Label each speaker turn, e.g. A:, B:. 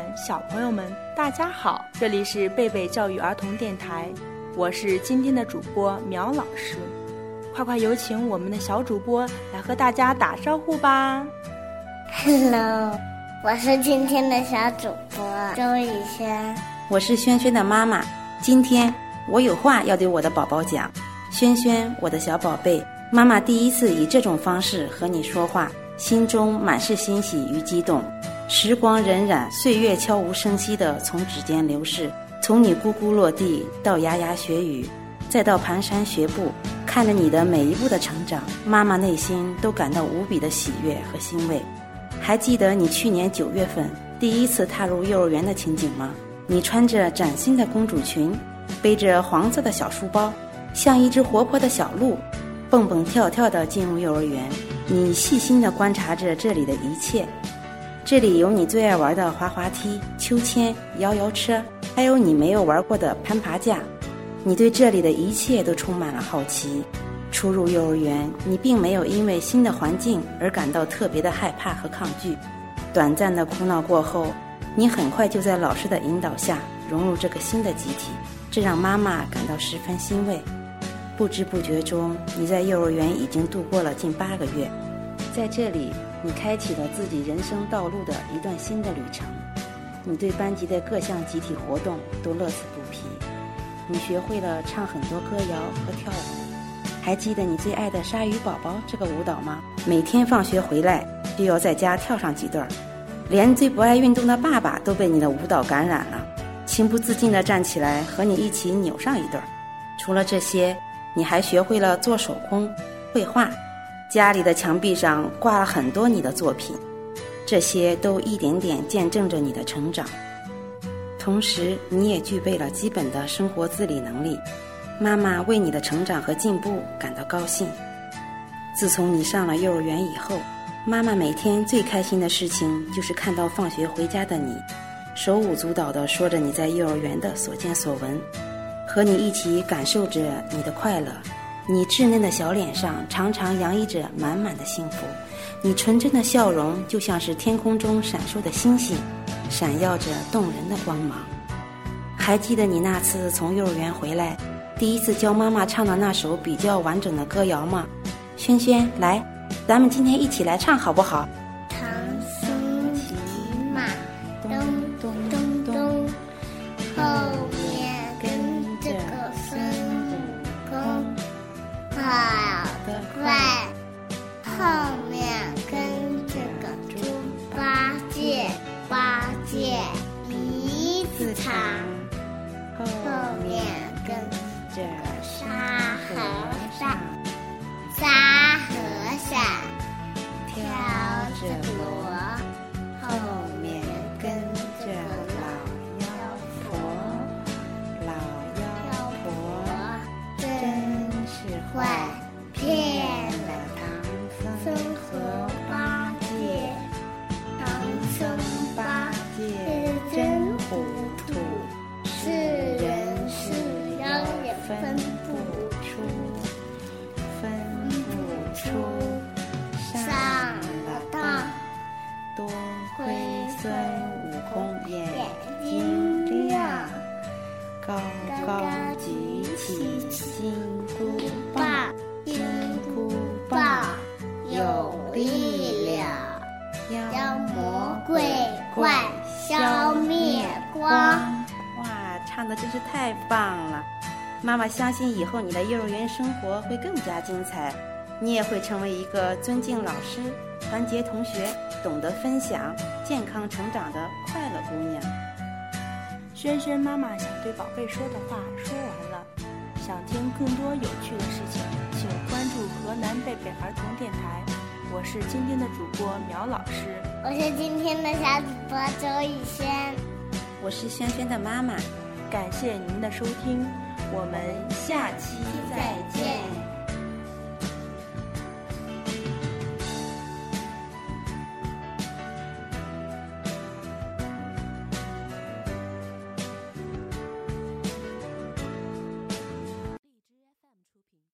A: 们、小朋友们，大家好！这里是贝贝教育儿童电台，我是今天的主播苗老师。快快有请我们的小主播来和大家打招呼吧
B: ！Hello，我是今天的小主播周雨轩。
C: 我是轩轩的妈妈，今天我有话要对我的宝宝讲。轩轩，我的小宝贝，妈妈第一次以这种方式和你说话，心中满是欣喜与激动。时光荏苒，岁月悄无声息地从指尖流逝。从你咕咕落地到牙牙学语，再到蹒跚学步，看着你的每一步的成长，妈妈内心都感到无比的喜悦和欣慰。还记得你去年九月份第一次踏入幼儿园的情景吗？你穿着崭新的公主裙，背着黄色的小书包，像一只活泼的小鹿，蹦蹦跳跳地进入幼儿园。你细心地观察着这里的一切。这里有你最爱玩的滑滑梯、秋千、摇摇车，还有你没有玩过的攀爬架。你对这里的一切都充满了好奇。初入幼儿园，你并没有因为新的环境而感到特别的害怕和抗拒。短暂的哭闹过后，你很快就在老师的引导下融入这个新的集体，这让妈妈感到十分欣慰。不知不觉中，你在幼儿园已经度过了近八个月，在这里。你开启了自己人生道路的一段新的旅程，你对班级的各项集体活动都乐此不疲，你学会了唱很多歌谣和跳舞。还记得你最爱的鲨鱼宝宝这个舞蹈吗？每天放学回来就要在家跳上几段，连最不爱运动的爸爸都被你的舞蹈感染了，情不自禁地站起来和你一起扭上一段。除了这些，你还学会了做手工、绘画。家里的墙壁上挂了很多你的作品，这些都一点点见证着你的成长。同时，你也具备了基本的生活自理能力。妈妈为你的成长和进步感到高兴。自从你上了幼儿园以后，妈妈每天最开心的事情就是看到放学回家的你，手舞足蹈地说着你在幼儿园的所见所闻，和你一起感受着你的快乐。你稚嫩的小脸上常常洋溢着满满的幸福，你纯真的笑容就像是天空中闪烁的星星，闪耀着动人的光芒。还记得你那次从幼儿园回来，第一次教妈妈唱的那首比较完整的歌谣吗？轩轩，来，咱们今天一起来唱好不好？
B: 怪，后面跟着个猪八戒，八戒鼻子长。
C: 后面跟着沙和尚，
B: 沙和尚
C: 挑着箩。
B: 后面跟着老
C: 妖婆，老妖婆
B: 真
C: 是坏。骗了唐僧和八戒唐僧八戒真糊涂是人是妖也分唱的真是太棒了，妈妈相信以后你的幼儿园生活会更加精彩，你也会成为一个尊敬老师、团结同学、懂得分享、健康成长的快乐姑娘。
A: 轩轩妈妈想对宝贝说的话说完了，想听更多有趣的事情，请关注河南贝贝儿童电台。我是今天的主播苗老师，
B: 我是今天的小主播周雨轩，
C: 我是萱萱的妈妈。
A: 感谢您的收听我们下期
C: 再见。